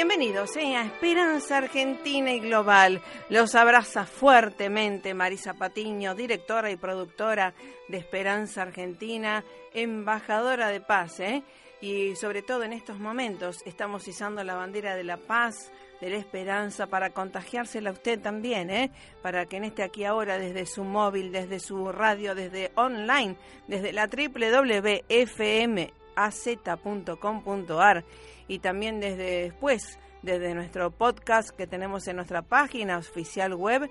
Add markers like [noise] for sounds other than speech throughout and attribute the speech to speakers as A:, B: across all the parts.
A: Bienvenidos eh, a Esperanza Argentina y Global. Los abraza fuertemente Marisa Patiño, directora y productora de Esperanza Argentina, embajadora de paz. Eh, y sobre todo en estos momentos estamos izando la bandera de la paz, de la esperanza, para contagiársela a usted también, ¿eh? para que en este aquí ahora, desde su móvil, desde su radio, desde online, desde la www.fmaz.com.ar y también desde después, desde nuestro podcast que tenemos en nuestra página oficial web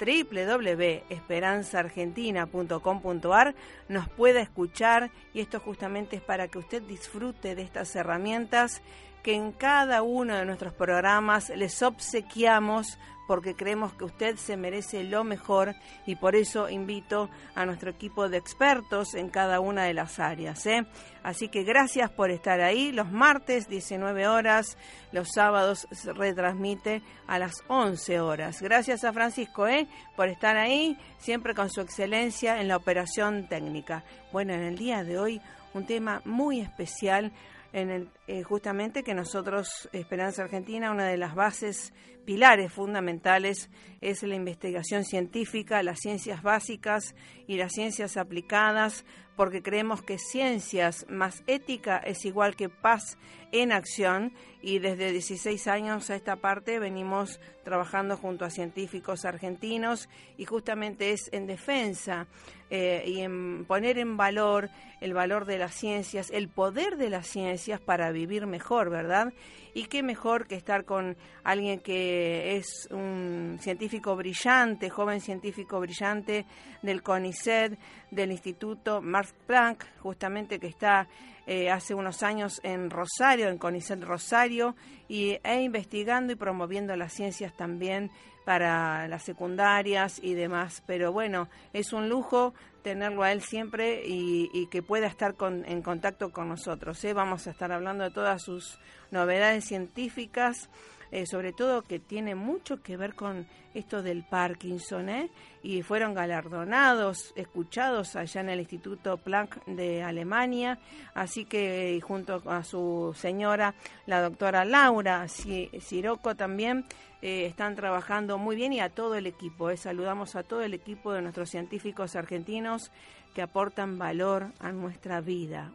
A: www.esperanzaargentina.com.ar nos pueda escuchar. Y esto justamente es para que usted disfrute de estas herramientas que en cada uno de nuestros programas les obsequiamos porque creemos que usted se merece lo mejor y por eso invito a nuestro equipo de expertos en cada una de las áreas. ¿eh? Así que gracias por estar ahí. Los martes 19 horas, los sábados se retransmite a las 11 horas. Gracias a Francisco ¿eh? por estar ahí, siempre con su excelencia en la operación técnica. Bueno, en el día de hoy un tema muy especial en el, eh, justamente que nosotros, Esperanza Argentina, una de las bases, pilares fundamentales es la investigación científica, las ciencias básicas y las ciencias aplicadas, porque creemos que ciencias más ética es igual que paz en acción y desde 16 años a esta parte venimos trabajando junto a científicos argentinos y justamente es en defensa eh, y en poner en valor el valor de las ciencias, el poder de las ciencias para vivir mejor, ¿verdad? Y qué mejor que estar con alguien que es un científico brillante, joven científico brillante del CONICET, del Instituto Max Planck, justamente que está eh, hace unos años en Rosario, en CONICET Rosario, y, e investigando y promoviendo las ciencias también para las secundarias y demás. Pero bueno, es un lujo tenerlo a él siempre y, que pueda estar en contacto con nosotros. ¿eh? Vamos a estar hablando de todas sus novedades científicas, eh, sobre todo que tiene mucho que ver con esto del Parkinson, ¿eh? y fueron galardonados, escuchados allá en el Instituto Planck de Alemania, así que junto a su señora, la doctora Laura Siroco también, eh, están trabajando muy bien y a todo el equipo. Eh. Saludamos a todo el equipo de nuestros científicos argentinos que aportan valor a nuestra vida.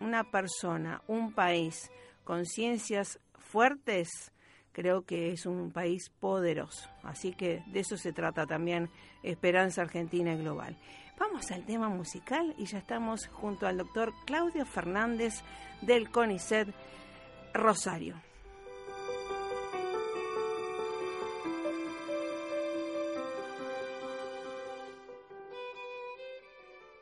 A: una persona, un país con ciencias fuertes, creo que es un país poderoso. Así que de eso se trata también Esperanza Argentina Global. Vamos al tema musical y ya estamos junto al doctor Claudio Fernández del CONICET Rosario.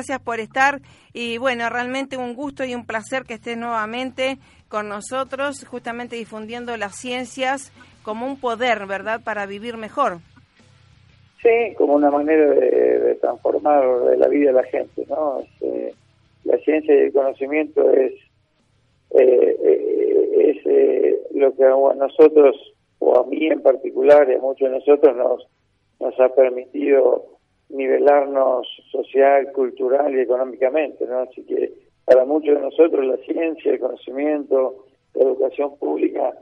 A: Gracias por estar y bueno, realmente un gusto y un placer que estés nuevamente con nosotros, justamente difundiendo las ciencias como un poder, ¿verdad?, para vivir mejor.
B: Sí, como una manera de, transformar la vida de la gente, ¿no? Este, la ciencia y el conocimiento es, eh, eh, es eh, lo que a nosotros, o a mí en particular, y a muchos de nosotros, nos, nos ha permitido nivelarnos social, cultural y económicamente, ¿no? Así que para muchos de nosotros la ciencia, el conocimiento, la educación pública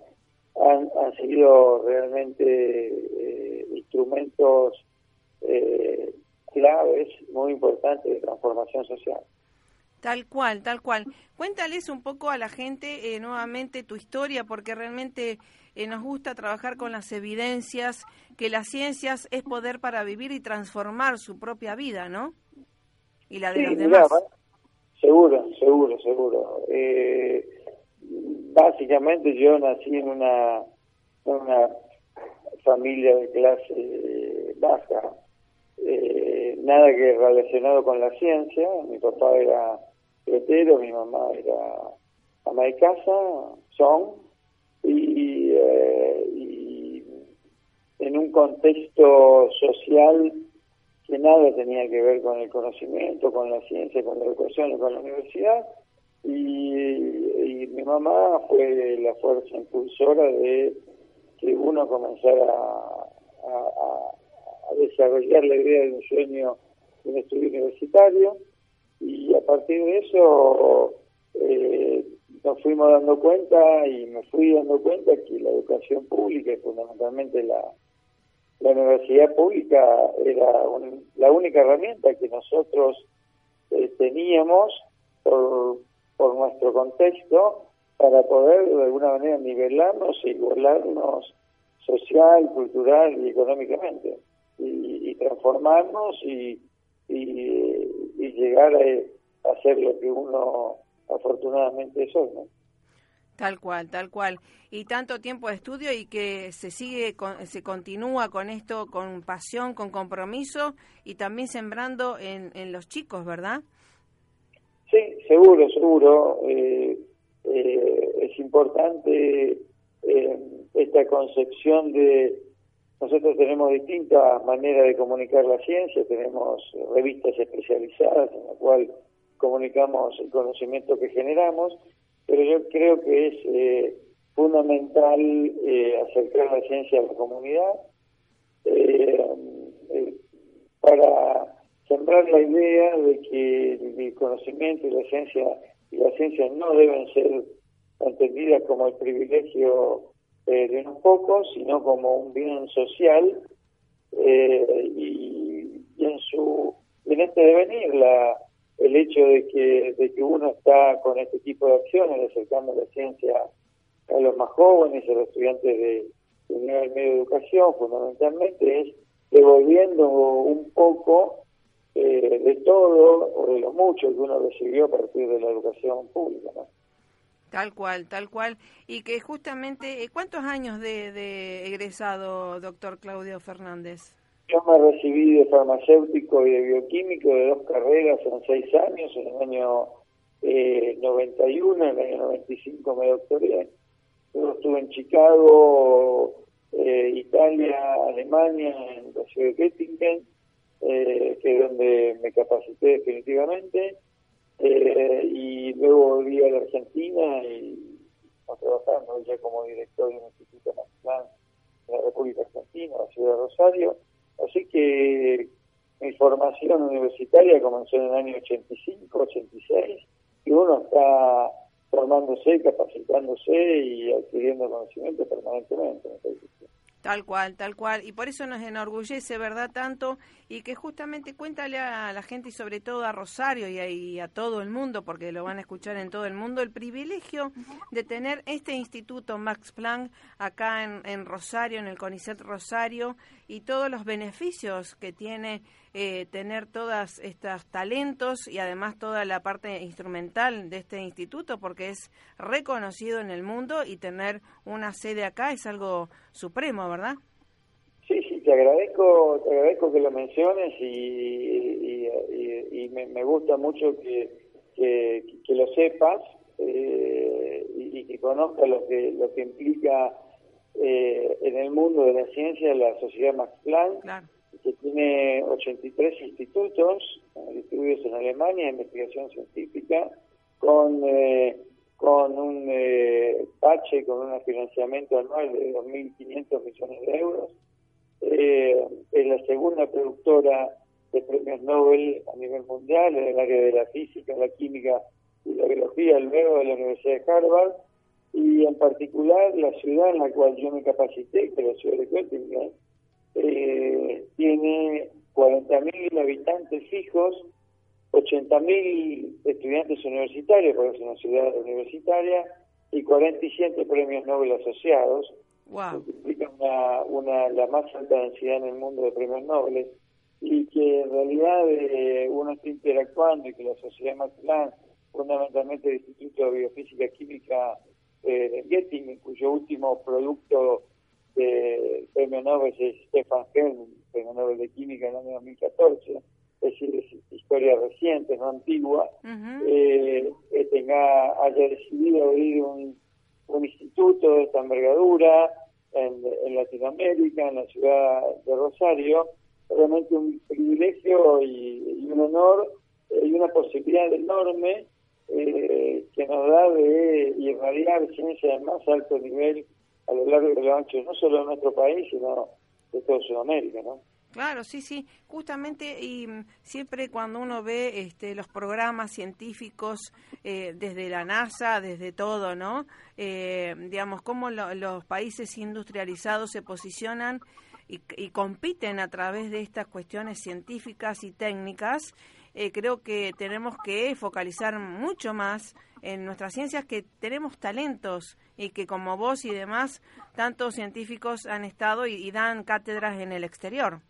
B: han, han sido realmente eh, instrumentos eh, claves muy importantes de transformación social.
A: Tal cual, tal cual. Cuéntales un poco a la gente eh, nuevamente tu historia, porque realmente eh, nos gusta trabajar con las evidencias, que las ciencias es poder para vivir y transformar su propia vida, ¿no? Y la de los demás.
B: seguro, seguro, seguro. Eh, básicamente yo nací en una, una familia de clase baja, nada que relacionado con la ciencia. Mi papá era mi mamá era ama de casa, son, y, eh, y en un contexto social que nada tenía que ver con el conocimiento, con la ciencia, con la educación y con la universidad. Y, mi mamá fue la fuerza impulsora de que uno comenzara a, a desarrollar la idea de un sueño de un estudio universitario y a partir de eso eh, nos fuimos dando cuenta y me fui dando cuenta que la educación pública y fundamentalmente la, la universidad pública era la única herramienta que nosotros eh, teníamos por, por nuestro contexto para poder de alguna manera nivelarnos e igualarnos social, cultural y económicamente y, y transformarnos y, y y llegar a, hacer lo que uno afortunadamente es hoy, ¿no?
A: Tal cual, tal cual. Y tanto tiempo de estudio y que se sigue, se continúa con esto con pasión, con compromiso y también sembrando en, en los chicos, ¿verdad?
B: Sí, seguro, seguro. Eh, eh, es importante eh, esta concepción de nosotros tenemos distintas maneras de comunicar la ciencia, tenemos revistas especializadas en la cual comunicamos el conocimiento que generamos, pero yo creo que es eh, fundamental eh, acercar la ciencia a la comunidad eh, para sembrar la idea de que el conocimiento y la ciencia y la ciencia no deben ser entendidas como el privilegio eh, de unos pocos, sino como un bien social eh, y, en su en este devenir la el hecho de que de que uno está con este tipo de acciones acercando la ciencia a los más jóvenes a los estudiantes de, de nivel medio de educación fundamentalmente es devolviendo un poco eh, de todo o de lo mucho que uno recibió a partir de la educación pública ¿no?
A: Tal cual, tal cual. Y que justamente, eh, ¿cuántos años de, egresado, doctor Claudio Fernández?
B: Yo me recibí de farmacéutico y de bioquímico de dos carreras en seis años, en el año eh, 91, en el año 95 me doctoré. Luego estuve en Chicago, eh, Italia, Alemania, en la ciudad de Göttingen, eh, que es donde me capacité definitivamente eh, y luego volví a la Argentina y estamos trabajando ya como director de un instituto nacional de la República Argentina, la ciudad de Rosario. Así que mi formación universitaria comenzó en el año 85, 86 y uno está formándose, capacitándose y adquiriendo conocimiento permanentemente.
A: Tal cual, tal cual. Y por eso nos enorgullece, ¿verdad? Tanto y que justamente cuéntale a la gente y sobre todo a Rosario y a, todo el mundo, porque lo van a escuchar en todo el mundo, el privilegio de tener este instituto Max Planck acá en, en Rosario, en el CONICET Rosario, y todos los beneficios que tiene eh, tener todos estos talentos y además toda la parte instrumental de este instituto, porque es reconocido en el mundo y tener una sede acá es algo supremo, ¿verdad?
B: Sí, sí, te agradezco, te agradezco que lo menciones y, y, me, gusta mucho que, que, lo sepas eh, y, que conozcas lo que, lo que implica eh, en el mundo de la ciencia la Sociedad Max Planck, que tiene 83 institutos distribuidos en Alemania investigación científica, con, eh, con un eh, pache, con un financiamiento anual de 2.500 millones de euros. Eh, es la segunda productora de premios Nobel a nivel mundial en el área de la física, la química y la biología, luego de la Universidad de Harvard y en particular la ciudad en la cual yo me capacité, que es la ciudad de Göttingen, eh, tiene 40.000 habitantes fijos, 80.000 estudiantes universitarios, porque es una ciudad universitaria, y 47 premios Nobel asociados,
A: wow.
B: implica una, una, la más alta densidad en el mundo de premios Nobel, y que en realidad eh, uno está interactuando y que la sociedad Max fundamentalmente el Instituto de Biofísica Química eh, de Göttingen, cuyo último producto de premio Nobel es Stefan Helm, premio Nobel de Química en el año 2014, es decir, es historia reciente, no antigua, eh, tenga, haya decidido abrir un, instituto de esta envergadura en, Latinoamérica, en la ciudad de Rosario, realmente un privilegio y, un honor eh, y una posibilidad enorme eh, que nos da de irradiar ciencia de más alto nivel a lo largo y lo ancho, no solo de nuestro país, sino de toda Sudamérica, ¿no?
A: Claro, sí, sí, justamente y mm, siempre cuando uno ve este, los programas científicos eh, desde la NASA, desde todo, ¿no? Eh, digamos, cómo los países industrializados se posicionan y, y, compiten a través de estas cuestiones científicas y técnicas, eh, creo que tenemos que focalizar mucho más en nuestras ciencias que tenemos talentos y que como vos y demás, tantos científicos han estado y, dan cátedras en el exterior.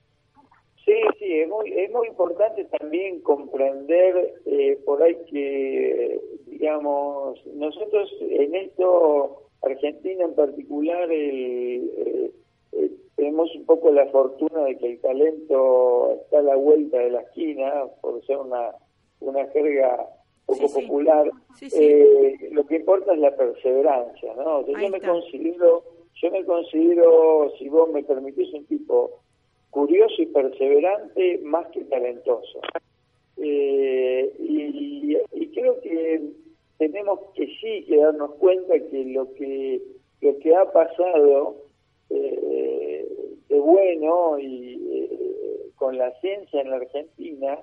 B: Sí, sí, es muy, es muy importante también comprender eh, por ahí que, digamos, nosotros en esto, Argentina en particular, el, eh, tenemos un poco la fortuna de que el talento está a la vuelta de la esquina, por ser una, una jerga poco popular. Eh, lo que importa es la perseverancia, ¿no? yo me considero, yo me considero, si vos me permitís, un tipo curioso y perseverante más que talentoso. Eh, y, y creo que tenemos que sí que darnos cuenta que lo que lo que ha pasado de bueno y eh, con la ciencia en la Argentina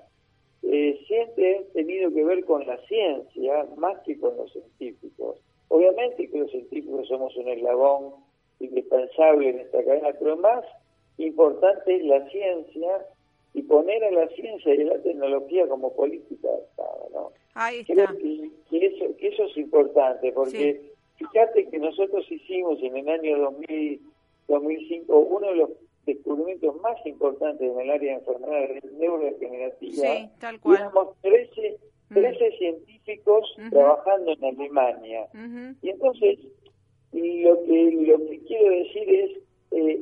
B: eh, siempre ha tenido que ver con la ciencia más que con los científicos. Obviamente que los científicos somos un eslabón indispensable en esta cadena, pero más importante es la ciencia y poner a la ciencia y a la tecnología como política de Estado, ¿no?
A: Creo
B: que, eso, que eso es importante, porque fíjate que nosotros hicimos en el año 2000 2005, uno de los descubrimientos más importantes en el área de enfermedades neurodegenerativas.
A: Sí, tal cual.
B: Teníamos 13, 13 científicos trabajando en Alemania. Y entonces, lo que, lo que quiero decir es, eh,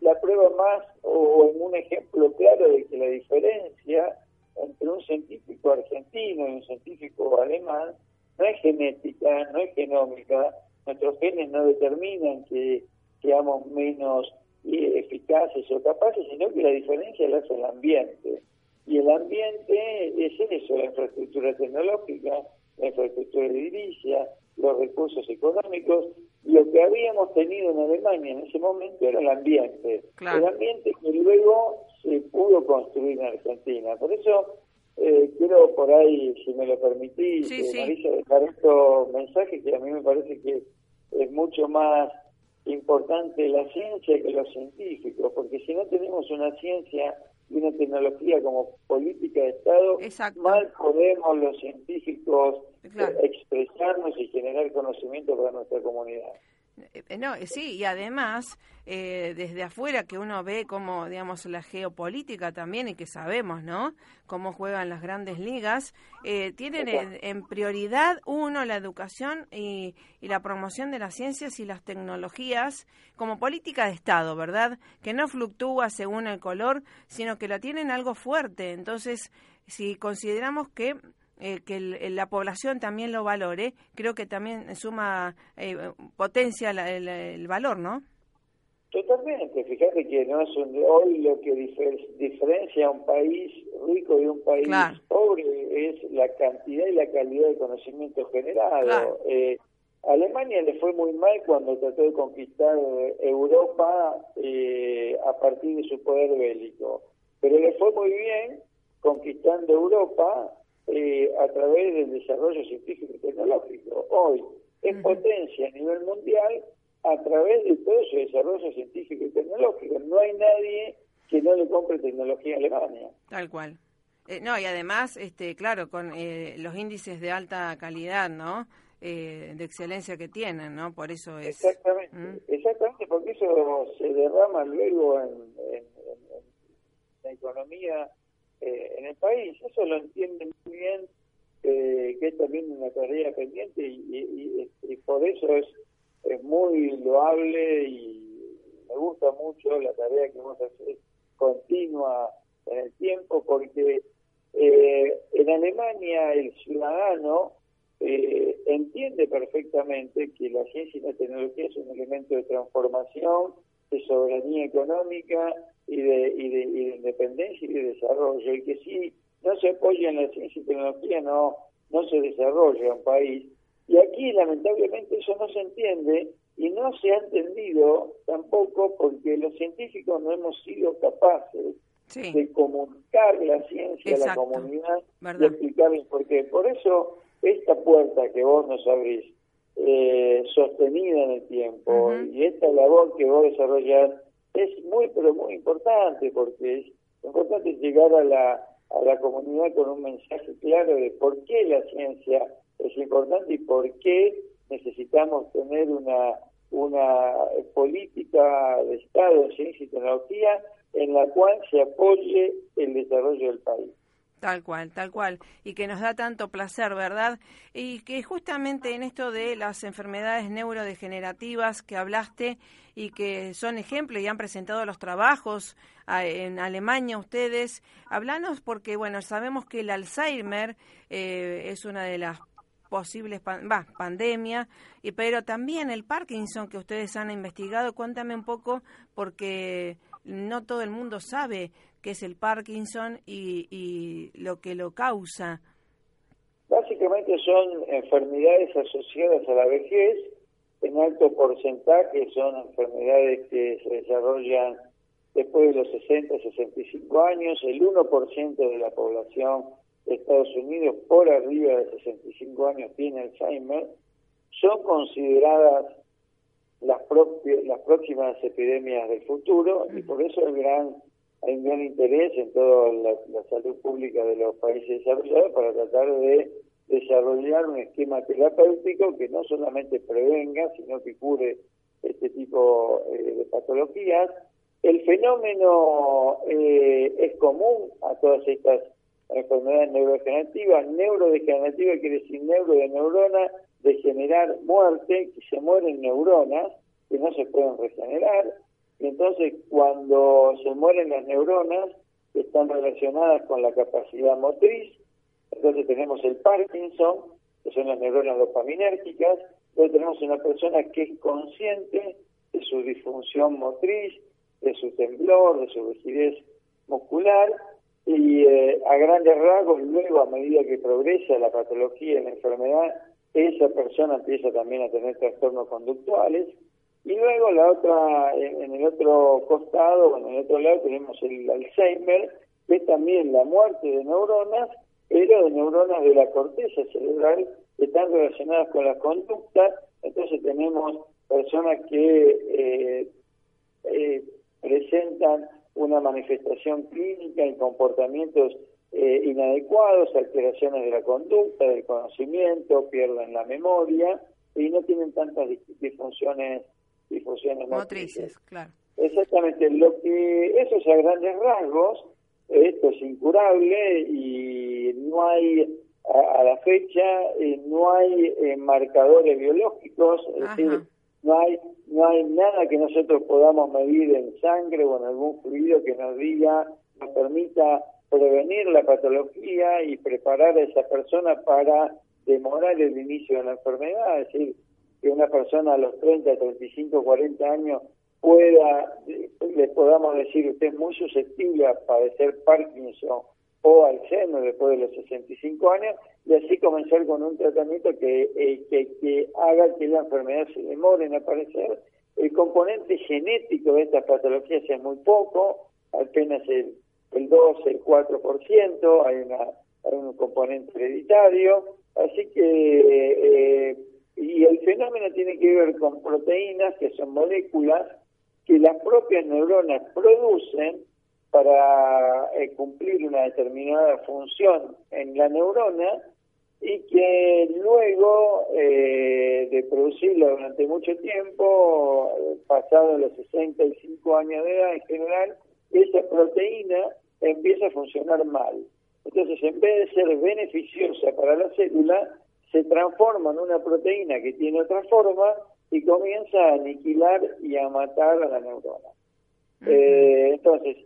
B: la prueba más, o en un ejemplo claro de que la diferencia entre un científico argentino y un científico alemán no es genética, no es genómica, nuestros genes no determinan que seamos menos eh, eficaces o capaces, sino que la diferencia la hace el ambiente. Y el ambiente es eso, la infraestructura tecnológica, la infraestructura edilicia, los recursos económicos. Lo que habíamos tenido en Alemania en ese momento era el ambiente. El ambiente que luego se pudo construir en Argentina. Por eso eh, quiero por ahí, si me lo permitís,
A: sí,
B: eh, Marisa, dejar estos mensajes que a mí me parece que es mucho más importante la ciencia que los científicos, porque si no tenemos una ciencia y una tecnología como política de Estado, mal podemos los científicos eh, expresarnos y generar conocimiento para nuestra comunidad.
A: Eh, no, eh, sí, y además, eh, desde afuera que uno ve como, digamos, la geopolítica también y que sabemos, ¿no? Cómo juegan las grandes ligas, tienen en, prioridad, uno, la educación y, y, la promoción de las ciencias y las tecnologías como política de Estado, ¿verdad? Que no fluctúa según el color, sino que la tienen algo fuerte. Entonces, si consideramos que eh, que la población también lo valore, creo que también suma eh, potencia el, valor, ¿no?
B: Totalmente, fíjate que no es hoy lo que diferencia a un país rico de un país pobre es la cantidad y la calidad de conocimiento generado. Eh, Alemania le fue muy mal cuando trató de conquistar Europa a partir de su poder bélico, pero le fue muy bien conquistando Europa eh, a través del desarrollo científico y tecnológico. Hoy es potencia a nivel mundial a través de todo ese desarrollo científico y tecnológico. No hay nadie que no le compre tecnología a Alemania.
A: Tal cual. Eh, no, y además, este, claro, con eh, los índices de alta calidad, ¿no? de excelencia que tienen, ¿no? Por eso es...
B: Exactamente, ¿Mm? exactamente, porque eso se derrama luego en, en la economía eh, en el país. Eso lo entiende muy bien, eh, que es también una tarea pendiente y, por eso es, muy loable y me gusta mucho la tarea que vamos a hacer continua en el tiempo, porque eh, en Alemania el ciudadano entiende perfectamente que la ciencia y la tecnología es un elemento de transformación, de soberanía económica y de, y de, independencia y de desarrollo, y que si no se apoya en la ciencia y tecnología no, no se desarrolla un país. Y aquí lamentablemente eso no se entiende y no se ha entendido tampoco porque los científicos no hemos sido capaces de comunicar la ciencia a la comunidad y explicarles por qué. Por eso esta puerta que vos nos abrís, eh, sostenida en el tiempo, y esta labor que vos desarrollás es muy, pero muy importante, porque es importante llegar a la, a la comunidad con un mensaje claro de por qué la ciencia es importante y por qué necesitamos tener una, una política de Estado de ciencia y tecnología en la cual se apoye el desarrollo del país.
A: Tal cual, tal cual. Y que nos da tanto placer, ¿verdad? Y que justamente en esto de las enfermedades neurodegenerativas que hablaste y que son ejemplos y han presentado los trabajos en Alemania ustedes, hablanos porque, bueno, sabemos que el Alzheimer eh, es una de las posibles va, pandemia, y, pero también el Parkinson que ustedes han investigado. Cuéntame un poco porque no todo el mundo sabe qué es el Parkinson y, y lo que lo causa.
B: Básicamente son enfermedades asociadas a la vejez, en alto porcentaje son enfermedades que se desarrollan después de los 60, 65 años, el 1% de la población de Estados Unidos por arriba de 65 años tiene Alzheimer, son consideradas las, las próximas epidemias del futuro y por eso el gran, hay un gran interés en toda la, salud pública de los países desarrollados para tratar de desarrollar un esquema terapéutico que no solamente prevenga, sino que cure este tipo eh, de patologías. El fenómeno eh, es común a todas estas enfermedades neurodegenerativas. Neurodegenerativa quiere decir neuro de neurona, de generar muerte, que se mueren neuronas que no se pueden regenerar. Entonces cuando se mueren las neuronas, que están relacionadas con la capacidad motriz, entonces tenemos el Parkinson, que son las neuronas dopaminérgicas, entonces tenemos una persona que es consciente de su disfunción motriz, de su temblor, de su rigidez muscular, y eh, a grandes rasgos, luego a medida que progresa la patología y la enfermedad, esa persona empieza también a tener trastornos conductuales. Y luego la otra, en, el otro costado, en el otro lado tenemos el Alzheimer, que es también la muerte de neuronas, pero de neuronas de la corteza cerebral que están relacionadas con la conducta. Entonces tenemos personas que eh, eh, presentan una manifestación clínica y comportamientos eh, inadecuados, alteraciones de la conducta, del conocimiento, pierden la memoria y no tienen tantas disfunciones, disfunciones
A: motrices. claro.
B: Exactamente, lo que eso es a grandes rasgos, esto es incurable y no hay a, la fecha eh, no hay eh, marcadores biológicos, es decir, no hay no hay nada que nosotros podamos medir en sangre o en algún fluido que nos diga, nos permita prevenir la patología y preparar a esa persona para demorar el inicio de la enfermedad, es decir, que una persona a los 30, 35, 40 años pueda, le podamos decir, usted es muy susceptible a padecer Parkinson o Alzheimer después de los 65 años, y así comenzar con un tratamiento que, eh, que, que haga que la enfermedad se demore en aparecer. El componente genético de estas patologías es muy poco, apenas el, el 2, el 4%, hay, una, hay un componente hereditario, así que, eh, y el fenómeno tiene que ver con proteínas, que son moléculas que las propias neuronas producen para eh, cumplir una determinada función en la neurona y que luego eh, de producirlo durante mucho tiempo, pasado los 65 años de edad en general, esa proteína empieza a funcionar mal. Entonces, en vez de ser beneficiosa para la célula, se transforma en una proteína que tiene otra forma y comienza a aniquilar y a matar a la neurona. eh, entonces,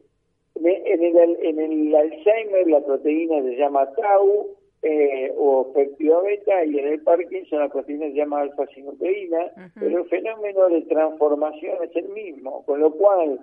B: en el, en el Alzheimer la proteína se llama tau eh, o péptida beta y en el Parkinson la proteína se llama alfa-sinucleína, pero el fenómeno de transformación es el mismo, con lo cual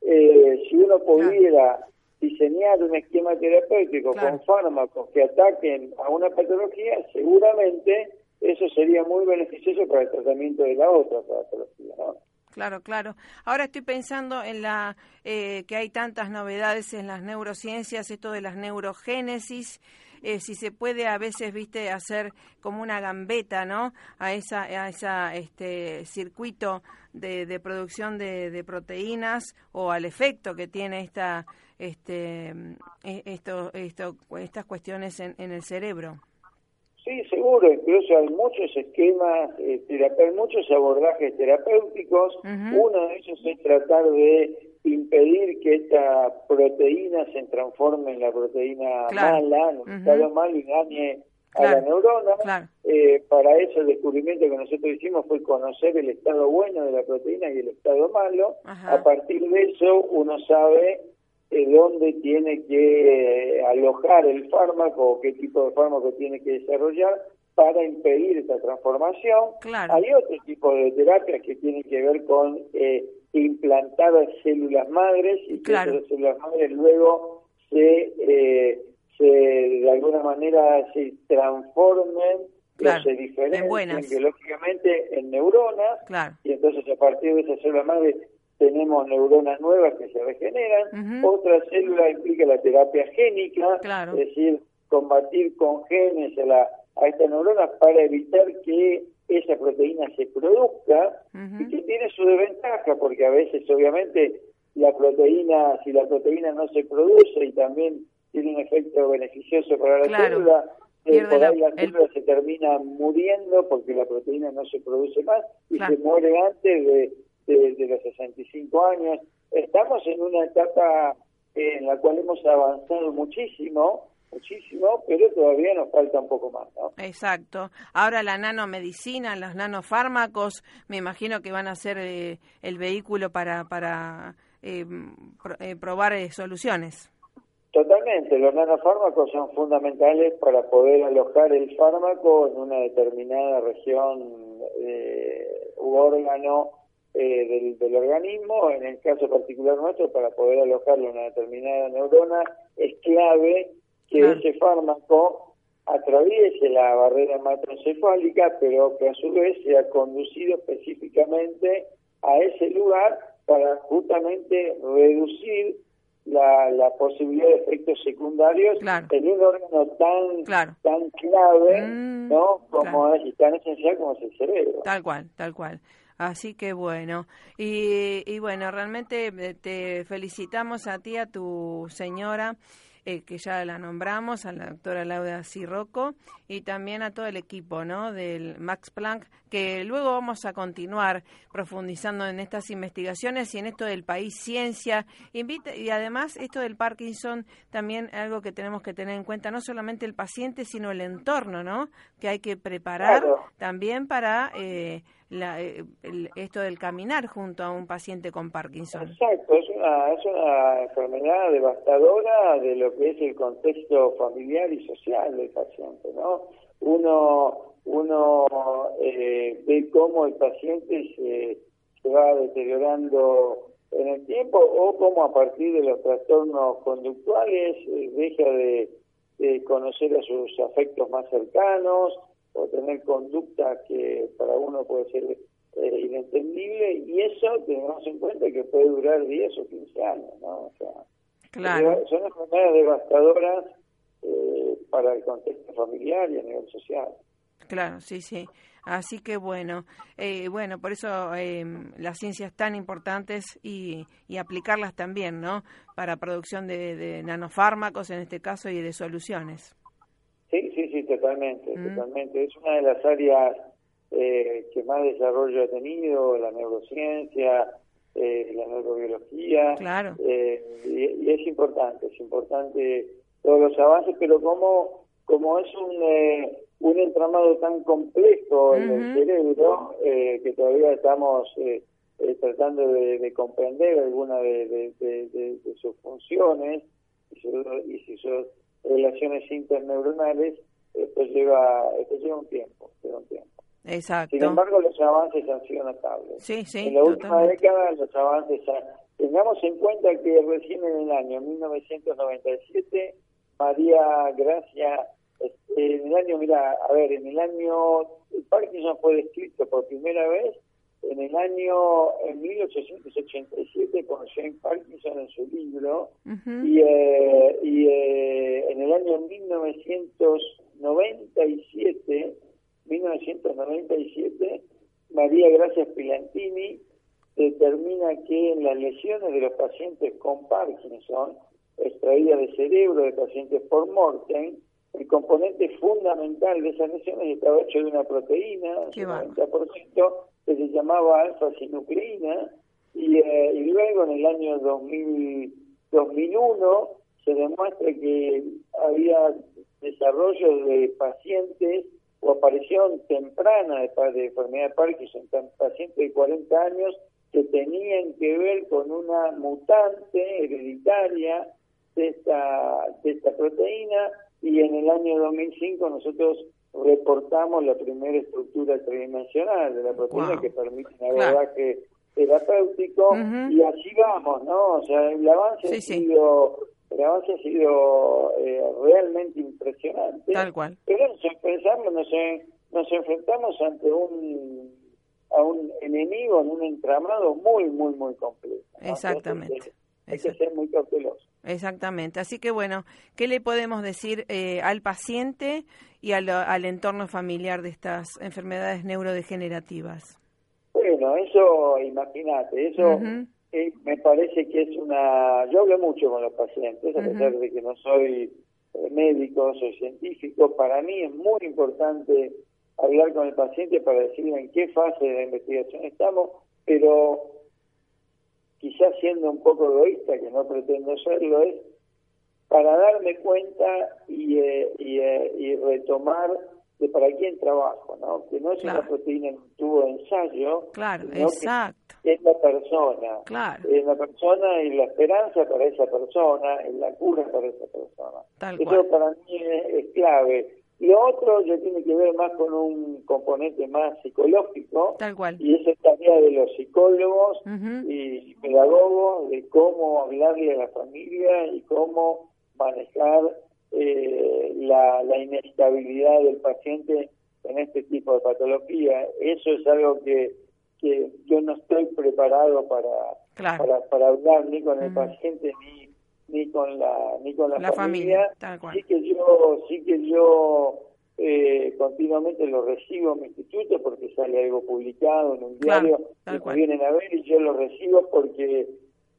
B: eh, si uno pudiera diseñar un esquema terapéutico con fármacos que ataquen a una patología, seguramente eso sería muy beneficioso para el tratamiento de la otra patología. ¿no?
A: Claro, claro. Ahora estoy pensando en la eh, que hay tantas novedades en las neurociencias, esto de las neurogénesis, eh, si se puede a veces, viste, hacer como una gambeta, ¿no? A esa, a esa este circuito de, de producción de, de, proteínas o al efecto que tiene esta, este, e, esto, esto, estas cuestiones en, en el cerebro.
B: Sí, seguro, incluso hay muchos esquemas, eh, hay muchos abordajes terapéuticos. Uno de ellos es tratar de impedir que esta proteína se transforme en la proteína mala, en un estado mal y dañe a la neurona. Eh, para eso el descubrimiento que nosotros hicimos fue conocer el estado bueno de la proteína y el estado malo. A partir de eso uno sabe eh, dónde tiene que eh, alojar el fármaco o qué tipo de fármaco tiene que desarrollar para impedir esta transformación. Hay otro tipo de terapias que tienen que ver con eh, implantar células madres y que esas células madres luego se, eh, se de alguna manera se transformen se diferencien biológicamente en neuronas y entonces a partir de esas células madres tenemos neuronas nuevas que se regeneran, otra célula implica la terapia génica, es decir, combatir con genes a, la, a estas neuronas para evitar que esa proteína se produzca y que tiene su desventaja, porque a veces obviamente la proteína, si la proteína no se produce y también tiene un efecto beneficioso para la célula, eh, por ahí la, célula se termina muriendo porque la proteína no se produce más y se muere antes de de, los 65 años. Estamos en una etapa en la cual hemos avanzado muchísimo, muchísimo, pero todavía nos falta un poco más. ¿no?
A: Exacto. Ahora la nanomedicina, los nanofármacos, me imagino que van a ser eh, el vehículo para, para eh, eh, probar soluciones.
B: Totalmente, los nanofármacos son fundamentales para poder alojar el fármaco en una determinada región u órgano eh, del, organismo, en el caso particular nuestro, para poder alojarlo en una determinada neurona, es clave que ese fármaco atraviese la barrera hematoencefálica, pero que a su vez sea conducido específicamente a ese lugar para justamente reducir la, la posibilidad de efectos secundarios en un órgano tan tan clave mm, no como es y tan esencial como es el cerebro.
A: Tal cual tal cual. Así que bueno, y, y bueno, realmente eh, te felicitamos a ti, a tu señora, eh, que ya la nombramos, a la doctora Laura Sirroco, y también a todo el equipo ¿no? del Max Planck, que luego vamos a continuar profundizando en estas investigaciones y en esto del país ciencia. Invita, y además esto del Parkinson, también algo que tenemos que tener en cuenta, no solamente el paciente, sino el entorno, ¿no? que hay que preparar también para... Eh, la, eh, esto del caminar junto a un paciente con Parkinson.
B: Exacto, es una, es una enfermedad devastadora de lo que es el contexto familiar y social del paciente, ¿no? Uno, uno eh, ve cómo el paciente se, se va deteriorando en el tiempo o cómo a partir de los trastornos conductuales eh, deja de, de conocer a sus afectos más cercanos, o tener conducta que para uno puede ser eh, inentendible y eso tenemos en cuenta que puede durar 10 o 15 años, ¿no? O sea,
A: claro.
B: son enfermedades devastadoras eh, para el contexto familiar y a nivel social.
A: Claro, sí, sí. Así que bueno, eh, bueno, por eso eh, las ciencias tan importantes y, y, aplicarlas también, ¿no? Para producción de, de nanofármacos en este caso y de soluciones.
B: Sí, sí, sí, totalmente, mm. totalmente. Es una de las áreas eh, que más desarrollo ha tenido, la neurociencia, eh, la neurobiología.
A: Claro.
B: Eh, y, es importante, es importante todos los avances, pero como, como es un, eh, un entramado tan complejo en el cerebro, eh, que todavía estamos eh, tratando de, de, comprender algunas de, de, de, sus funciones y, y si sus relaciones interneuronales, esto lleva, esto lleva un tiempo, lleva un tiempo.
A: Exacto.
B: Sin embargo, los avances han sido notables.
A: Sí, sí,
B: en la última década los avances han... Tengamos en cuenta que recién en el año 1997, María Gracia, este, en el año, mira, a ver, en el año, el Parkinson fue descrito por primera vez en el año en 1887 con Jane Parkinson en su libro y, eh, y eh, en el año 1997 1997 María Gracia Pilantini determina que en las lesiones de los pacientes con Parkinson extraídas de cerebro de pacientes por Morten el componente fundamental de esas lesiones estaba hecho de una proteína, un 90%, que se llamaba alfa-sinucleína, eh, y luego en el año 2000, 2001 se demuestra que había desarrollo de pacientes o aparición temprana de, de enfermedad de Parkinson, pacientes de 40 años que tenían que ver con una mutante hereditaria de esta, de esta proteína y en el año 2005 nosotros reportamos la primera estructura tridimensional de la proteína que permite un abordaje terapéutico y así vamos, ¿no? O sea, el avance ha sido el avance ha sido eh, realmente impresionante.
A: Tal cual.
B: Pero nos, pensamos, nos, nos enfrentamos ante un a un enemigo en un entramado muy, muy, muy complejo.
A: Exactamente.
B: hay que ser muy cauteloso.
A: Exactamente. Así que bueno, ¿qué le podemos decir eh, al paciente y al, al, entorno familiar de estas enfermedades neurodegenerativas?
B: Bueno, eso, imagínate, eso eh, me parece que es una... Yo hablo mucho con los pacientes, a pesar de que no soy eh, médico, soy científico, para mí es muy importante hablar con el paciente para decirle en qué fase de la investigación estamos, pero quizás siendo un poco egoísta, que no pretendo serlo, es para darme cuenta y, eh, y, eh, y, retomar de para quién trabajo, ¿no? Que no es
A: claro.
B: una proteína en un tubo de ensayo,
A: claro, exacto.
B: Que es la persona,
A: claro.
B: es la persona y la esperanza para esa persona, es la cura para esa persona.
A: Tal
B: Eso
A: cual.
B: para mí es, es clave. Lo otro ya tiene que ver más con un componente más psicológico.
A: Tal cual.
B: Y esa es tarea de los psicólogos
A: uh -huh.
B: y pedagogos de cómo hablarle a la familia y cómo manejar eh, la, la inestabilidad del paciente en este tipo de patología. Eso es algo que, que yo no estoy preparado para,
A: claro.
B: para, para hablar ni con el -huh. paciente ni ni con la ni con la,
A: la
B: familia,
A: familia
B: sí que yo sí que yo eh, continuamente lo recibo en mi instituto porque sale algo publicado en un
A: claro,
B: diario me vienen a ver y yo lo recibo porque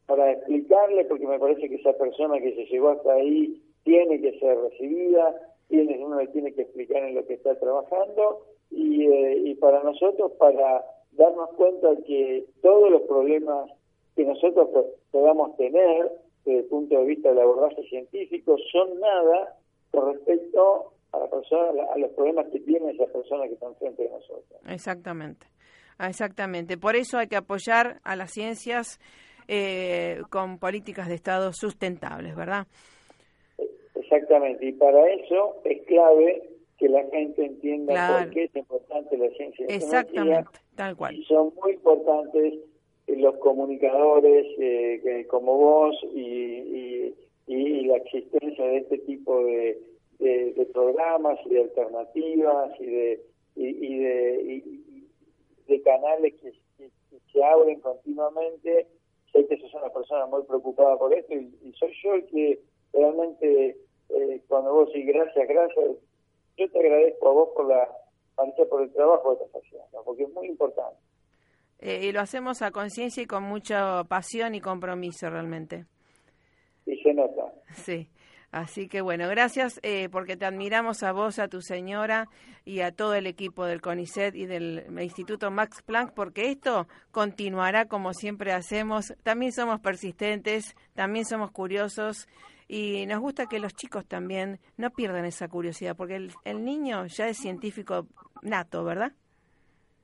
B: para explicarle porque me parece que esa persona que se llegó hasta ahí tiene que ser recibida, tiene, uno le tiene que explicar en lo que está trabajando y, eh, y para nosotros, para darnos cuenta que todos los problemas que nosotros podamos tener desde el punto de vista del abordaje científico son nada con respecto a la persona, a los problemas que tiene esa persona que está enfrente de nosotros.
A: Exactamente, exactamente. Por eso hay que apoyar a las ciencias eh, con políticas de Estado sustentables, ¿verdad?
B: Exactamente, y para eso es clave que la gente entienda por qué es importante la ciencia y
A: Exactamente, tal cual.
B: Y son muy importantes eh, los comunicadores eh, como vos y, y, la existencia de este tipo de, de, programas y de alternativas y de y, de, de canales que, se abren continuamente. Sé que sos una persona muy preocupada por esto y, soy yo el que realmente eh, cuando vos decís gracias, gracias, yo te agradezco a vos por la por el trabajo que estás haciendo, porque es muy importante.
A: Eh, y lo hacemos a conciencia y con mucha pasión y compromiso realmente.
B: Y se nota.
A: Sí. Así que bueno, gracias eh, porque te admiramos a vos, a tu señora y a todo el equipo del CONICET y del Instituto Max Planck, porque esto continuará como siempre hacemos. También somos persistentes, también somos curiosos y nos gusta que los chicos también no pierdan esa curiosidad, porque el, el niño ya es científico nato, ¿verdad?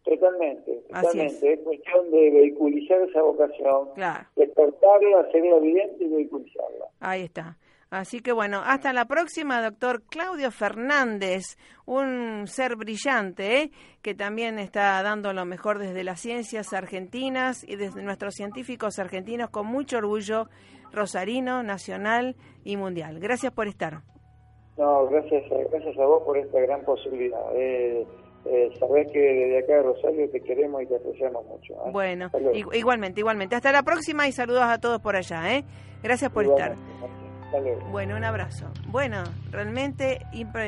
B: Totalmente, totalmente. Es. cuestión de vehiculizar esa vocación,
A: claro.
B: despertarla, hacerla evidente y vehiculizarla.
A: Ahí está. Así que bueno, hasta la próxima, doctor Claudio Fernández, un ser brillante ¿eh? que también está dando lo mejor desde las ciencias argentinas y desde nuestros científicos argentinos con mucho orgullo rosarino, nacional y mundial. Gracias por estar.
B: No, gracias, gracias a vos por esta gran posibilidad. Eh, eh, sabés que desde acá de Rosario te queremos y te apreciamos mucho. ¿eh?
A: Bueno, igualmente, igualmente. Hasta la próxima y saludos a todos por allá. ¿eh? Gracias por estar. Bueno, un abrazo. Bueno, realmente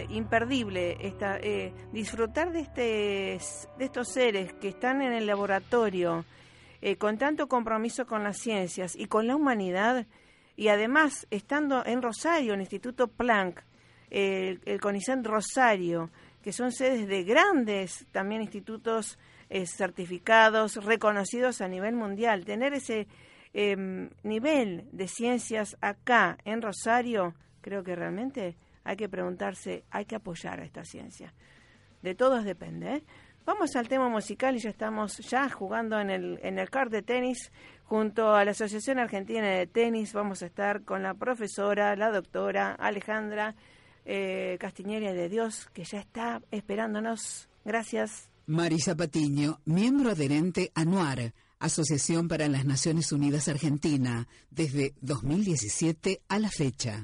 A: imperdible esta, eh, disfrutar de, este, de estos seres que están en el laboratorio eh, con tanto compromiso con las ciencias y con la humanidad y además estando en Rosario, en el Instituto Planck, el CONICET Rosario, que son sedes de grandes también institutos eh, certificados, reconocidos a nivel mundial. Tener ese em, nivel de ciencias acá en Rosario, creo que realmente hay que preguntarse, hay que apoyar a esta ciencia. De todos depende. ¿eh? Vamos al tema musical y ya estamos ya jugando en el, en el card de tenis junto a la Asociación Argentina de Tenis. Vamos a estar con la profesora, la doctora Alejandra eh, de Dios, que ya está esperándonos. Gracias.
C: Marisa Patiño, miembro adherente ANUAR, Asociación para las Naciones Unidas Argentina, desde 2017 a la fecha.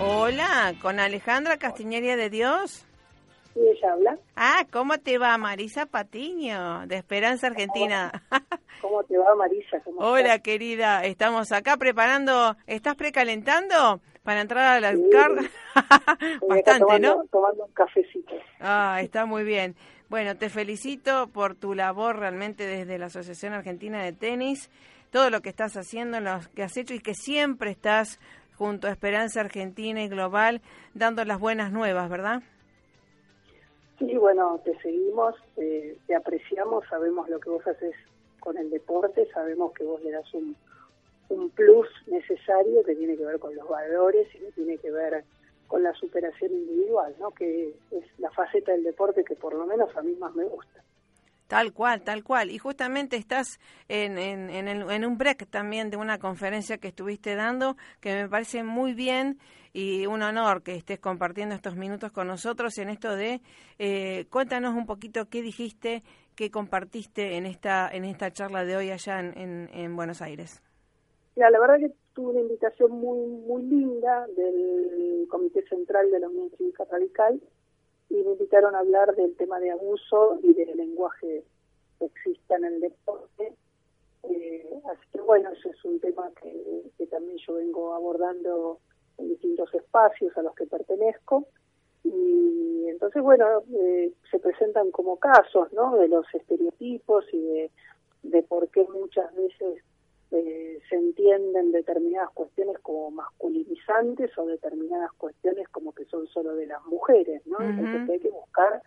A: Hola, con Alejandra Castiñeria de Dios.
D: Sí, ella habla.
A: Ah, ¿cómo te va Marisa Patiño, de Esperanza Argentina?
D: ¿Cómo te va Marisa?
A: Hola, querida, estamos acá preparando, ¿estás precalentando para entrar a la carga? [laughs] Bastante,
D: ¿no? Tomando un cafecito.
A: Ah, está muy bien. Bueno, te felicito por tu labor realmente desde la Asociación Argentina de Tenis, todo lo que estás haciendo, lo que has hecho y que siempre estás junto a Esperanza Argentina y Global, dando las buenas nuevas, ¿verdad?
D: Sí, bueno, te seguimos, te apreciamos, sabemos lo que vos haces con el deporte, sabemos que vos le das un, un plus necesario que tiene que ver con los valores y que tiene que ver con la superación individual, ¿no? que es la faceta del deporte que por lo menos a mí más me gusta.
A: Tal cual, tal cual. Y justamente estás en, en, en, un break también de una conferencia que estuviste dando, que me parece muy bien y un honor que estés compartiendo estos minutos con nosotros en esto de, eh, cuéntanos un poquito qué dijiste, qué compartiste en esta, en esta charla de hoy allá en, en, Buenos Aires.
D: La verdad que tuve una invitación muy, muy linda del Comité Central de la Unión Cívica Radical y me invitaron a hablar del tema de abuso y del lenguaje sexista en el deporte. Eh, así que bueno, eso es un tema que, que, también yo vengo abordando en distintos espacios a los que pertenezco. Y entonces, bueno, eh, se presentan como casos, ¿no? De los estereotipos y de, de por qué muchas veces eh, se entienden determinadas cuestiones como masculinizantes o determinadas cuestiones como que son solo de las mujeres, ¿no? Entonces hay que buscar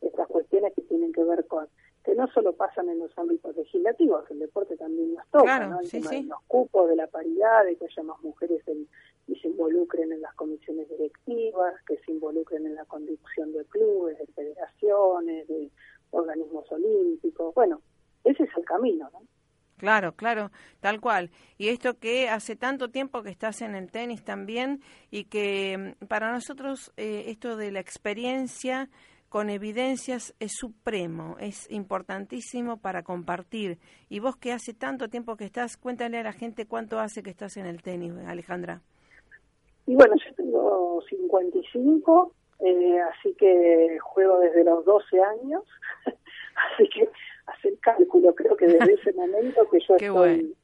D: estas cuestiones que tienen que ver con que no solo pasan en los ámbitos legislativos, que el deporte también nos toca, ¿no? El los cupos, de la paridad, de que haya más mujeres y se involucren en las comisiones directivas, que se involucren en la conducción de clubes, de federaciones, de organismos olímpicos. Bueno, ese es el camino, ¿no?
A: Claro, claro, tal cual. Y esto que hace tanto tiempo que estás en el tenis también y que mm, para nosotros eh, esto de la experiencia con evidencias es supremo, es importantísimo para compartir. Y vos que hace tanto tiempo que estás, cuéntale a la gente cuánto hace que estás en el tenis, Alejandra.
D: Y bueno, yo tengo 55, eh, así que juego desde los 12 años, [laughs] así que hacer cálculo, creo que desde [laughs] ese momento que yo estoy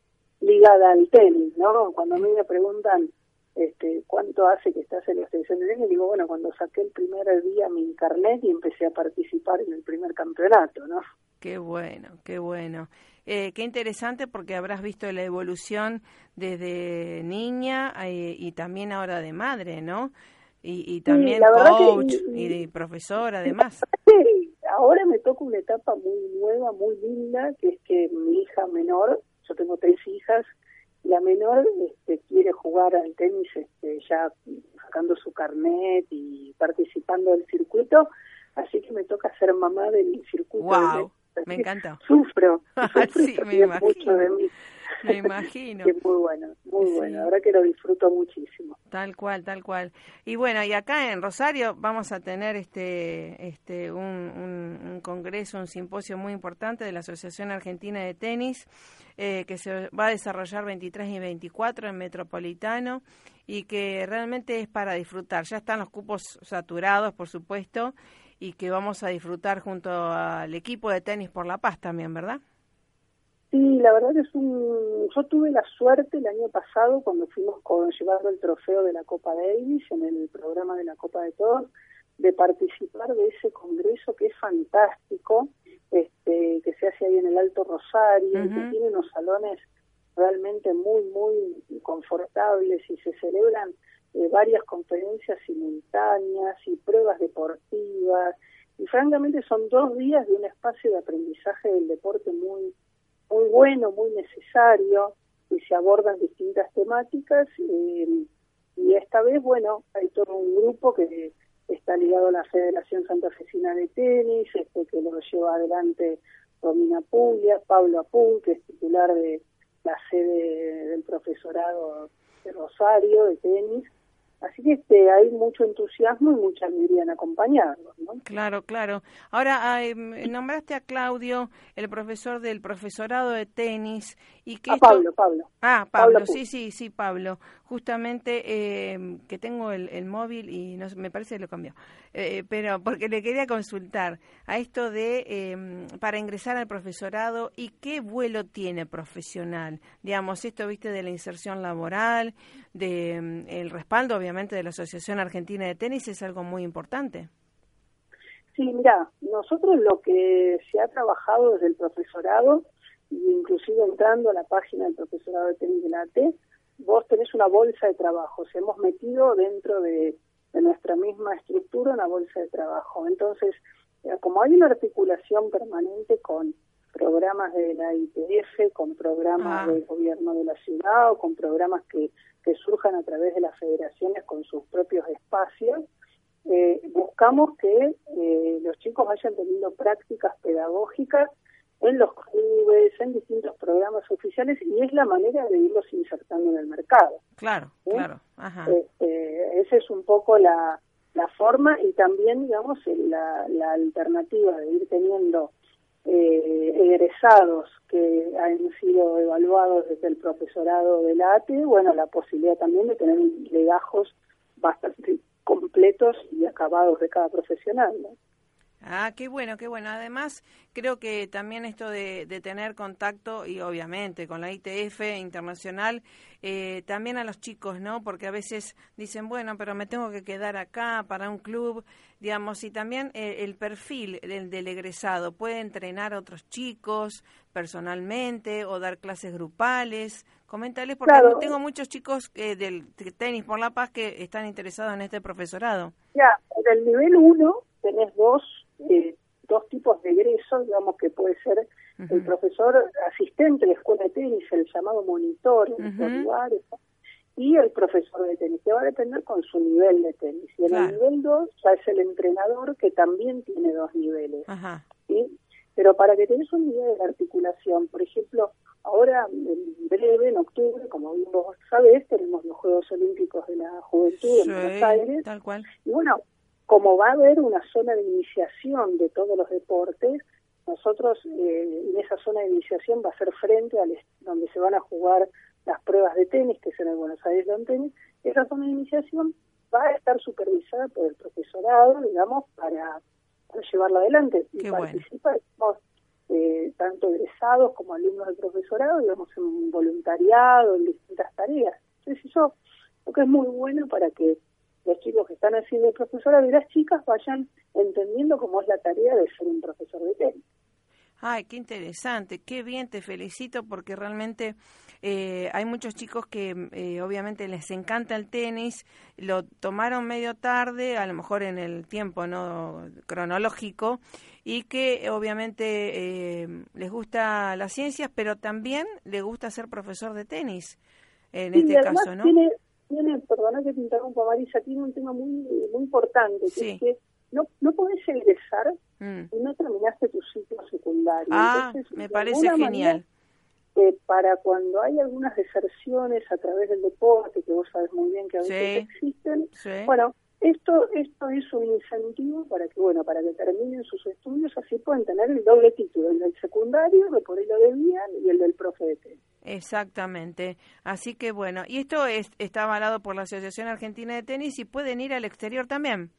D: ligada al tenis, ¿no? Cuando a mí me preguntan este, cuánto hace que estás en la selección de tenis, digo, bueno, cuando saqué el primer día mi internet y empecé a participar en el primer campeonato, ¿no?
A: Qué bueno, qué bueno. Eh, qué interesante porque habrás visto la evolución desde niña eh, y también ahora de madre, ¿no? Y, también coach y, profesor además
D: ahora me toca una etapa muy nueva, muy linda, que es que mi hija menor, yo tengo tres hijas, la menor este, quiere jugar al tenis este, ya sacando su carnet y participando del circuito, así que me toca ser mamá del circuito.
A: Wow, [laughs] me encanta.
D: Sufro, [laughs] sufro
A: sí, me mucho
D: de mí.
A: Me [laughs] imagino.
D: muy bueno, muy bueno. Ahora que lo disfruto muchísimo.
A: Tal cual, tal cual. Y bueno, y acá en Rosario vamos a tener este, este, un, un, congreso, un simposio muy importante de la Asociación Argentina de Tenis, eh, que se va a desarrollar 23 y 24 en Metropolitano y que realmente es para disfrutar. Ya están los cupos saturados, por supuesto, y que vamos a disfrutar junto al equipo de tenis por la paz también, ¿verdad?
D: Sí, la verdad es un... Yo tuve la suerte el año pasado cuando fuimos con, llevando el trofeo de la Copa Davis en el programa de la Copa de Todos, de participar de ese congreso que es fantástico, este, que se hace ahí en el Alto Rosario, que tiene unos salones realmente muy, muy confortables y se celebran eh, varias conferencias simultáneas y pruebas deportivas. Y francamente son dos días de un espacio de aprendizaje del deporte muy bueno, muy necesario, y se abordan distintas temáticas. Eh, y esta vez, bueno, hay todo un grupo que está ligado a la Federación Santa Fecina de Tenis, este que lo lleva adelante Romina Puglia, Pablo Apun, que es titular de la sede del profesorado de Rosario de tenis, Así que este, hay mucho entusiasmo y mucha alegría en acompañarlos. ¿no?
A: Claro, claro. Ahora, nombraste a Claudio, el profesor del profesorado de tenis. y que
D: Pablo, Pablo.
A: Ah, Pablo, sí, sí, sí, Pablo. Justamente eh, que tengo el, móvil y no, me parece que lo cambió. Eh, pero porque le quería consultar a esto de em, para ingresar al profesorado y qué vuelo tiene profesional. Digamos, esto, viste, de la inserción laboral, de em, el respaldo, obviamente, de la Asociación Argentina de Tenis es algo muy importante.
D: Sí, mira, nosotros lo que se ha trabajado desde el profesorado, inclusive entrando a la página del profesorado de tenis de la AT, vos tenés una bolsa de trabajo, se hemos metido dentro de, nuestra misma estructura una bolsa de trabajo. Entonces, eh, como hay una articulación permanente con programas de la ITF, con programas
A: Ah.
D: del gobierno de la ciudad o con programas que, que surjan a través de las federaciones con sus propios espacios. Eh, buscamos que eh, los chicos vayan teniendo prácticas pedagógicas en los clubes, en distintos programas oficiales y es la manera de irlos insertando en el mercado.
A: Claro,
D: ¿Sí?
A: claro. Ajá.
D: Este, esa es un poco la, la forma y también, digamos, la, la alternativa de ir teniendo eh, egresados que han sido evaluados desde el profesorado del ATE, bueno, la posibilidad también de tener legajos bastante completos y acabados de cada profesional, ¿no?
A: Ah, qué bueno, qué bueno. Además, creo que también esto de, de tener contacto y obviamente con la ITF internacional, eh, también a los chicos, ¿no? Porque a veces dicen, bueno, pero me tengo que quedar acá para un club, digamos, y también eh, el perfil del, del egresado puede entrenar a otros chicos personalmente o dar clases grupales. Coméntales, porque
D: Claro.
A: tengo muchos chicos eh, del tenis por la paz que están interesados en este profesorado.
D: Ya, en el nivel 1 tenés dos, eh, dos tipos de egresos, digamos que puede ser el profesor asistente de escuela de tenis, el llamado monitor en estos lugares, y el profesor de tenis, que va a depender con su nivel de tenis. Y en
A: Claro.
D: el nivel 2 ya es el entrenador que también tiene dos niveles.
A: Ajá.
D: ¿sí? Pero para que tenés un nivel de articulación, por ejemplo, ahora en breve, en octubre, como bien vos sabés, tenemos los Juegos Olímpicos de la Juventud en Buenos Aires,
A: tal cual.
D: y bueno, como va a haber una zona de iniciación de todos los deportes, nosotros eh, en esa zona de iniciación va a ser frente al donde se van a jugar las pruebas de tenis, que es en el Buenos Aires Lawn Tennis. Esa zona de iniciación va a estar supervisada por el profesorado, digamos, para, para llevarla adelante. Y
A: Qué bueno.
D: participa, digamos, eh, tanto egresados como alumnos del profesorado, digamos, en voluntariado, en distintas tareas. Entonces eso lo que es muy bueno para que los chicos que están haciendo el profesorado y las chicas vayan entendiendo cómo es la tarea de ser un profesor de tenis.
A: Ay, qué interesante, qué bien, te felicito porque realmente eh, hay muchos chicos que eh, obviamente les encanta el tenis, lo tomaron medio tarde, a lo mejor en el tiempo no cronológico, y que obviamente eh, les gusta las ciencias, pero también les gusta ser profesor de tenis, en
D: y
A: este caso, ¿no?
D: tiene, tiene, perdona que te interrumpa Marisa, tiene un tema muy, muy importante, que es que no, no podés egresar
A: Mm.
D: y no terminaste tu ciclo secundario.
A: Ah,
D: Entonces,
A: me parece genial.
D: manera, eh, para cuando hay algunas deserciones a través del deporte, que vos sabes muy bien que a veces
A: Sí.
D: existen,
A: Sí.
D: bueno, esto esto es un incentivo para que bueno para que terminen sus estudios así pueden tener el doble título el del secundario que por ahí lo debían y el del profe de tenis.
A: Exactamente. Así que bueno, y esto es, está avalado por la Asociación Argentina de Tenis y pueden ir al exterior también.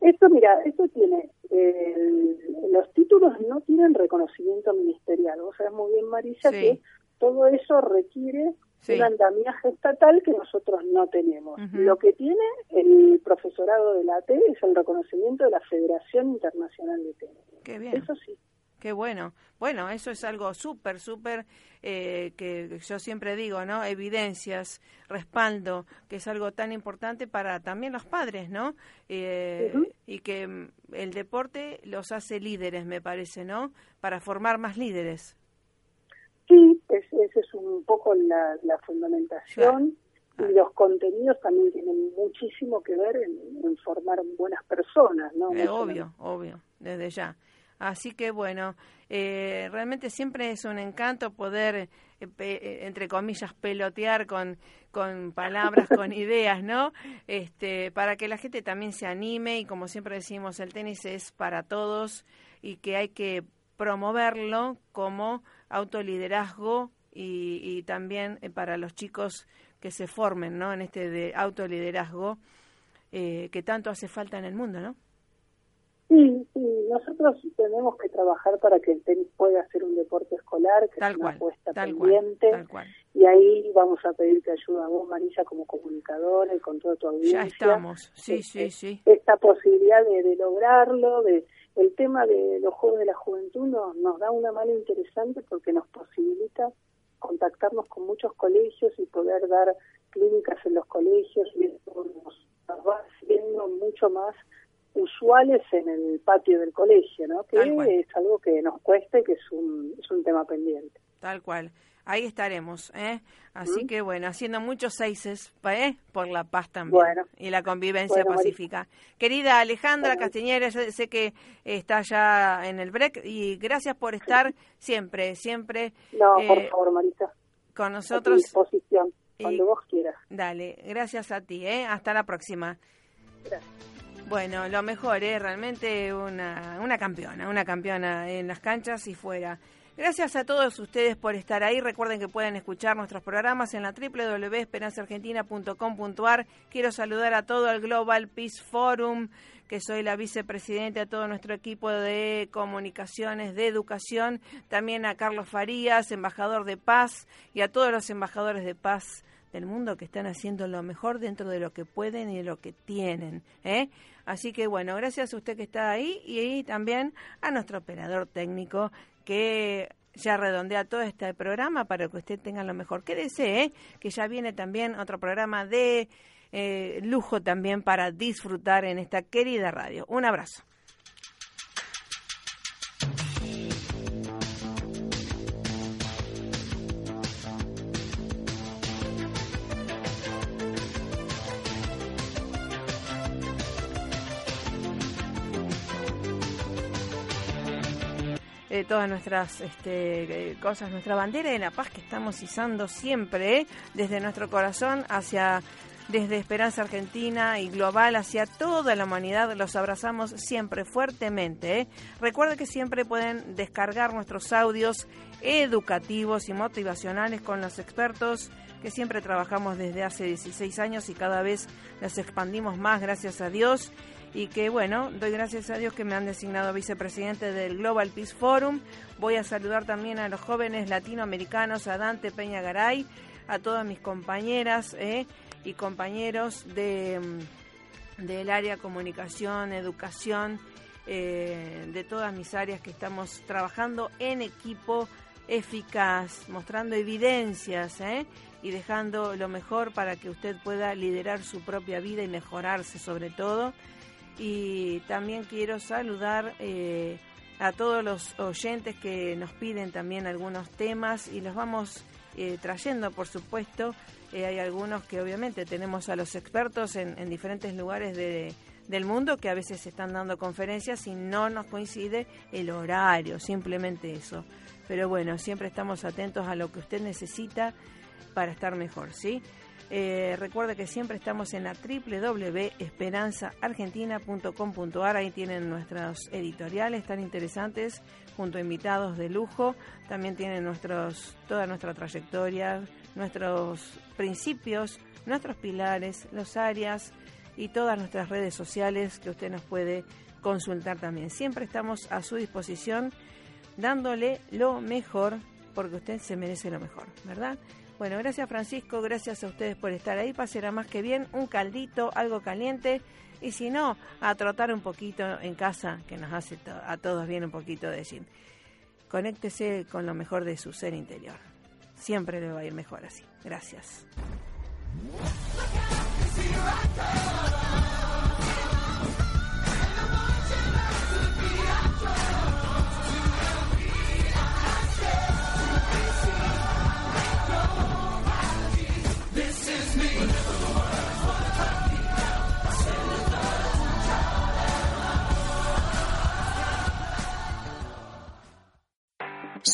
D: Esto, mira, esto tiene, eh, los títulos no tienen reconocimiento ministerial. Vos sabés muy bien, Marisa,
A: Sí.
D: que todo eso requiere
A: Sí.
D: un andamiaje estatal que nosotros no tenemos. Lo que tiene el profesorado de la AT es el reconocimiento de la Federación Internacional de Tenis.
A: Qué bien.
D: Eso sí.
A: Qué bueno. Bueno, eso es algo súper, súper, eh, que yo siempre digo, ¿no? Evidencias, respaldo, que es algo tan importante para también los padres, ¿no? Eh. Y que mm, el deporte los hace líderes, me parece, ¿no? Para formar más líderes.
D: Sí, esa es un poco la, la fundamentación
A: Claro.
D: y los contenidos también tienen muchísimo que ver en, en formar buenas personas, ¿no?
A: Eh, obvio, obvio, desde ya. Así que bueno, eh, realmente siempre es un encanto poder, eh, eh, entre comillas, pelotear con, con palabras, con [laughs] ideas, ¿no? Este, para que la gente también se anime y como siempre decimos, el tenis es para todos y que hay que promoverlo como autoliderazgo y, y también eh, para los chicos que se formen, ¿no? En este de autoliderazgo eh, que tanto hace falta en el mundo, ¿no?
D: Sí, sí, nosotros tenemos que trabajar para que el tenis pueda ser un deporte escolar, que
A: Tal
D: es una
A: cual,
D: apuesta
A: tal cual,
D: pendiente.
A: tal cual.
D: Y ahí vamos a pedirte ayuda a vos, Marisa, como comunicadora y con toda tu audiencia.
A: Ya estamos, sí,
D: Este,
A: sí, sí.
D: Esta posibilidad de, de lograrlo, de el tema de los Juegos de la Juventud nos, nos da una mano interesante porque nos posibilita contactarnos con muchos colegios y poder dar clínicas en los colegios y eso nos, va haciendo mucho más usuales en el patio del colegio, ¿no? Que es algo que nos cuesta y que es un, es un tema pendiente.
A: Tal cual. Ahí estaremos, ¿eh? Así que bueno, haciendo muchos seises ¿eh? por la paz también y la convivencia pacífica. Querida Alejandra Castiñera, sé que está ya en el break y gracias por estar siempre, siempre.
D: No, por eh, favor, Marita.
A: Con nosotros. A
D: disposición, cuando vos quieras.
A: Dale, gracias a ti, ¿eh? Hasta la próxima. Bueno, lo mejor, ¿eh? Realmente una, una campeona, una campeona en las canchas y fuera. Gracias a todos ustedes por estar ahí. Recuerden que pueden escuchar nuestros programas en la www.esperanzaargentina.com.ar. Quiero saludar a todo el Global Peace Forum, que soy la vicepresidenta, a todo nuestro equipo de comunicaciones, de educación, también a Carlos Farías, embajador de paz, y a todos los embajadores de paz del mundo que están haciendo lo mejor dentro de lo que pueden y de lo que tienen. ¿eh? Así que bueno, gracias a usted que está ahí y también a nuestro operador técnico que ya redondea todo este programa para que usted tenga lo mejor. que desee, que ya viene también otro programa de eh, lujo también para disfrutar en esta querida radio. Un abrazo. Todas nuestras este, cosas, nuestra bandera de la paz que estamos izando siempre, ¿eh? desde nuestro corazón hacia desde Esperanza Argentina y global hacia toda la humanidad. Los abrazamos siempre fuertemente. ¿eh? Recuerde que siempre pueden descargar nuestros audios educativos y motivacionales con los expertos que siempre trabajamos desde hace 16 años y cada vez las expandimos más, gracias a Dios y que bueno, doy gracias a Dios que me han designado vicepresidente del Global Peace Forum. Voy a saludar también a los jóvenes latinoamericanos, a Dante Peña Garay, a todas mis compañeras eh, y compañeros de, mm, del área comunicación, educación, eh, de todas mis áreas que estamos trabajando en equipo eficaz, mostrando evidencias eh, y dejando lo mejor para que usted pueda liderar su propia vida y mejorarse sobre todo y también quiero saludar eh, a todos los oyentes que nos piden también algunos temas y los vamos eh, trayendo, por supuesto. Eh, hay algunos que obviamente tenemos a los expertos en, diferentes lugares del mundo que a veces están dando conferencias y no nos coincide el horario, simplemente eso. Pero bueno, siempre estamos atentos a lo que usted necesita para estar mejor, ¿sí? Eh, recuerda que siempre estamos en la www.esperanzaargentina.com.ar. Ahí tienen nuestros editoriales tan interesantes, junto a invitados de lujo. También tienen nuestros, toda nuestra trayectoria, nuestros principios, nuestros pilares, las áreas y todas nuestras redes sociales que usted nos puede consultar también. Siempre estamos a su disposición dándole lo mejor porque usted se merece lo mejor, ¿verdad? Bueno, gracias Francisco, gracias a ustedes por estar ahí. Pasará más que bien un caldito, algo caliente. Y si no, a trotar un poquito en casa, que nos hace a todos bien un poquito de gym. Conéctese con lo mejor de su ser interior. Siempre le va a ir mejor así. Gracias.